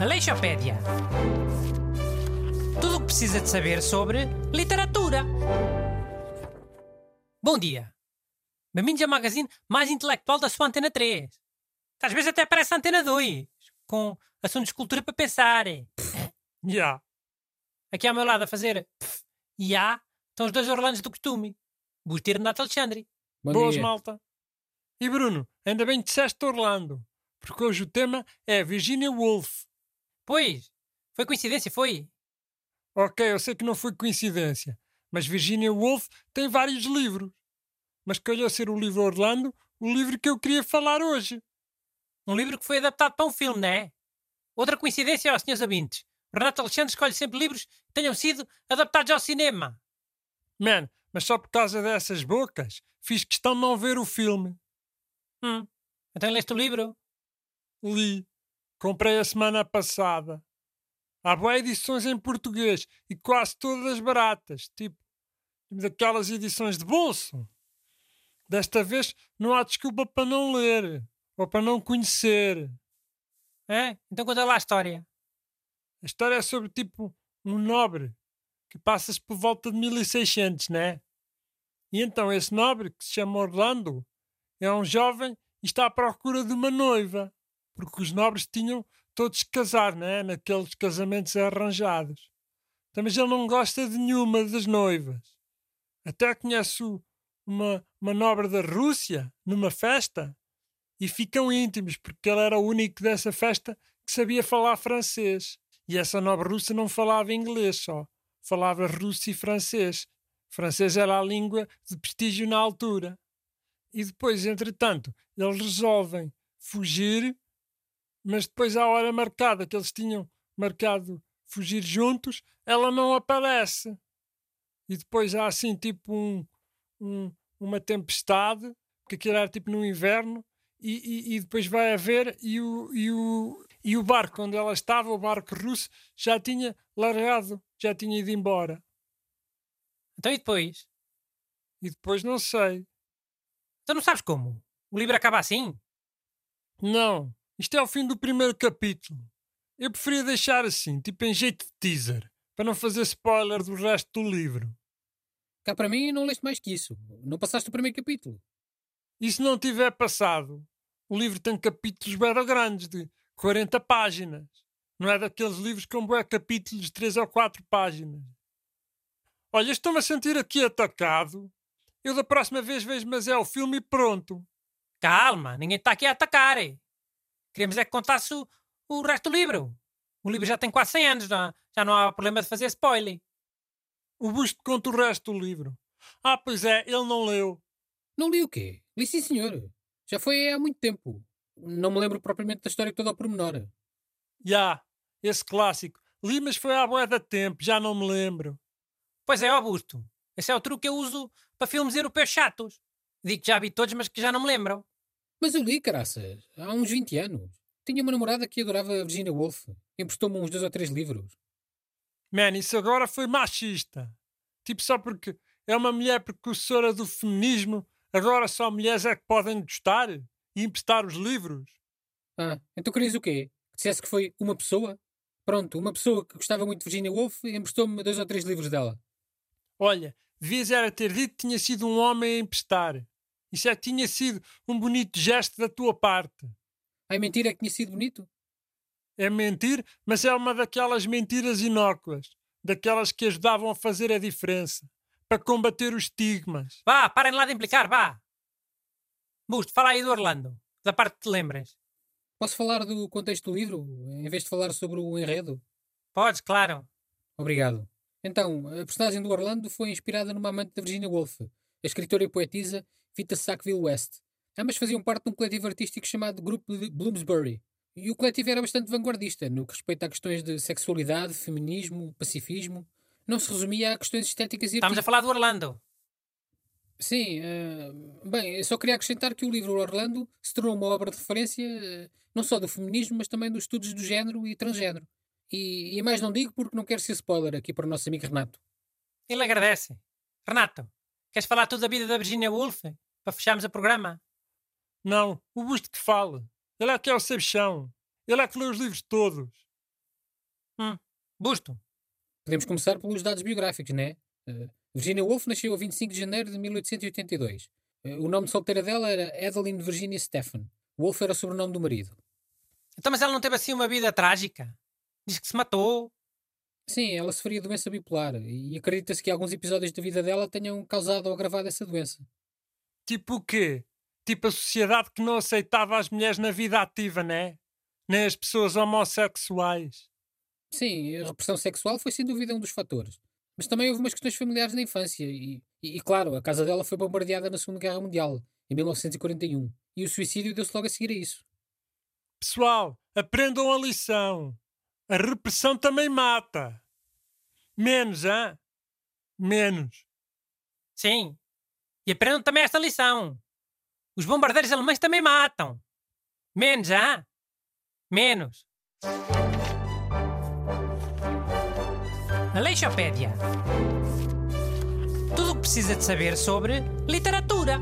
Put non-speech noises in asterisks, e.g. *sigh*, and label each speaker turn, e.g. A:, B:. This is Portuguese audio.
A: Aleixopédia. Tudo o que precisa de saber sobre literatura. Bom dia. Bem-vindos ao magazine mais intelectual da sua Antena 3. Às vezes até parece Antena 2, com assuntos de cultura para pensar. *coughs*
B: Já.
A: Aqui ao meu lado a fazer *coughs* e há estão os dois Orlandos do costume. Busto Renato Alexandre.
C: Bom
B: Boas,
C: dia.
B: malta. E Bruno, ainda bem que disseste Orlando, porque hoje o tema é Virginia Woolf.
A: Pois, foi coincidência, foi?
B: Ok, eu sei que não foi coincidência, mas Virginia Woolf tem vários livros. Mas calhou ser o livro Orlando o livro que eu queria falar hoje.
A: Um livro que foi adaptado para um filme, não é? Outra coincidência, ó, senhores ouvintes. Renato Alexandre escolhe sempre livros que tenham sido adaptados ao cinema.
B: Man, mas só por causa dessas bocas, fiz questão de não ver o filme.
A: Hum. Então leste o livro?
B: Li. Comprei a semana passada. Há boas edições em português e quase todas baratas, tipo daquelas edições de bolso. Desta vez não há desculpa para não ler ou para não conhecer.
A: É? Então conta lá a história.
B: A história é sobre tipo um nobre que passas por volta de 1600, né? E então esse nobre, que se chama Orlando, é um jovem e está à procura de uma noiva, porque os nobres tinham todos casar, né? Naqueles casamentos arranjados. Então, mas ele não gosta de nenhuma das noivas. Até conhece uma, uma nobre da Rússia numa festa e ficam íntimos, porque ele era o único dessa festa que sabia falar francês. E essa nobre russa não falava inglês só, falava russo e francês. Francês era a língua de prestígio na altura. E depois, entretanto, eles resolvem fugir, mas depois, à hora marcada que eles tinham marcado fugir juntos, ela não aparece. E depois há assim tipo um, um- uma tempestade, porque aquilo era tipo no inverno, e, e- e depois vai haver e o, e, o, e o barco onde ela estava, o barco russo, já tinha largado, já tinha ido embora.
A: Então e depois?
B: E depois não sei.
A: Então não sabes como? O livro acaba assim?
B: Não, isto é o fim do primeiro capítulo. Eu preferia deixar assim, tipo em jeito de teaser, para não fazer spoiler do resto do livro.
C: Cá para mim não leste mais que isso. Não passaste o primeiro capítulo.
B: E se não tiver passado, o livro tem capítulos bem grandes, de 40 páginas. Não é daqueles livros com bué capítulos de 3 ou 4 páginas. Olha, estou-me a sentir aqui atacado. Eu da próxima vez vejo mas é o filme e pronto.
A: Calma, ninguém está aqui a atacar. Queremos é que contasse o, o resto do livro. O livro já tem quase 100 anos, já, já não há problema de fazer spoiler.
B: O busto conta o resto do livro. Ah, pois é, ele não leu.
C: Não li o quê? Li sim, senhor. Já foi há muito tempo. Não me lembro propriamente da história toda ao pormenor.
B: Já, esse clássico. Li, mas foi há bué da tempo, já não me lembro.
A: Pois é, Augusto. Esse é o truque que eu uso para filmes europeus chatos. Digo que já vi todos, mas que já não me lembram.
C: Mas eu li, caraças. Há uns 20 anos. Tinha uma namorada que adorava Virginia Woolf. Emprestou-me uns dois ou três livros.
B: Man, isso agora foi machista. Tipo, só porque é uma mulher precursora do feminismo, agora só mulheres é que podem gostar e emprestar os livros.
C: Ah, então querias o quê? Que dissesse que foi uma pessoa? Pronto, uma pessoa que gostava muito de Virginia Woolf emprestou-me dois ou três livros dela.
B: Olha, devias era ter dito que tinha sido um homem a emprestar. Isso é que tinha sido um bonito gesto da tua parte.
C: Ai, mentira, que tinha sido bonito?
B: É mentir, mas é uma daquelas mentiras inócuas, daquelas que ajudavam a fazer a diferença, para combater os estigmas.
A: Vá, parem lá de implicar, vá. Busto, fala aí do Orlando. Da parte que te lembres.
C: Posso falar do contexto do livro, em vez de falar sobre o enredo?
A: Podes, claro.
C: Obrigado. Então, a personagem do Orlando foi inspirada numa amante da Virginia Woolf, a escritora e poetisa Vita Sackville West. Ambas faziam parte de um coletivo artístico chamado Grupo Bloomsbury. E o coletivo era bastante vanguardista no que respeita a questões de sexualidade, feminismo, pacifismo. Não se resumia a questões estéticas e
A: Estamos a falar do Orlando.
C: Sim, eh, bem, eu só queria acrescentar que o livro Orlando se tornou uma obra de referência eh, não só do feminismo, mas também dos estudos do género e transgénero. E, e a mais não digo porque não quero ser spoiler aqui para o nosso amigo Renato.
A: Ele agradece. Renato, queres falar tudo da vida da Virginia Woolf? Para fecharmos o programa?
B: Não, o Busto que fala. Ele é que é o sabichão. Ele é que lê os livros todos.
A: Hum, Busto.
C: Podemos começar pelos dados biográficos, né? Uh, Virginia Woolf nasceu a 25 de janeiro de 1882. Uh, o nome de solteira dela era Adeline Virginia Stephen. Woolf era o sobrenome do marido.
A: Então, mas ela não teve assim uma vida trágica? Diz que se matou.
C: Sim, ela sofria doença bipolar e acredita-se que alguns episódios da vida dela tenham causado ou agravado essa doença.
B: Tipo o quê? Tipo a sociedade que não aceitava as mulheres na vida ativa, né? Nem as pessoas homossexuais.
C: Sim, a repressão sexual foi sem dúvida um dos fatores. Mas também houve umas questões familiares na infância e, e, e claro, a casa dela foi bombardeada na Segunda Guerra Mundial, em 1941. E o suicídio deu-se logo a seguir a isso.
B: Pessoal, aprendam a lição. A repressão também mata. Menos, hã? Menos.
A: Sim. E aprendam também esta lição. Os bombardeiros alemães também matam. Menos, hã? Menos. Aleixopédia. Tudo o que precisa de saber sobre literatura.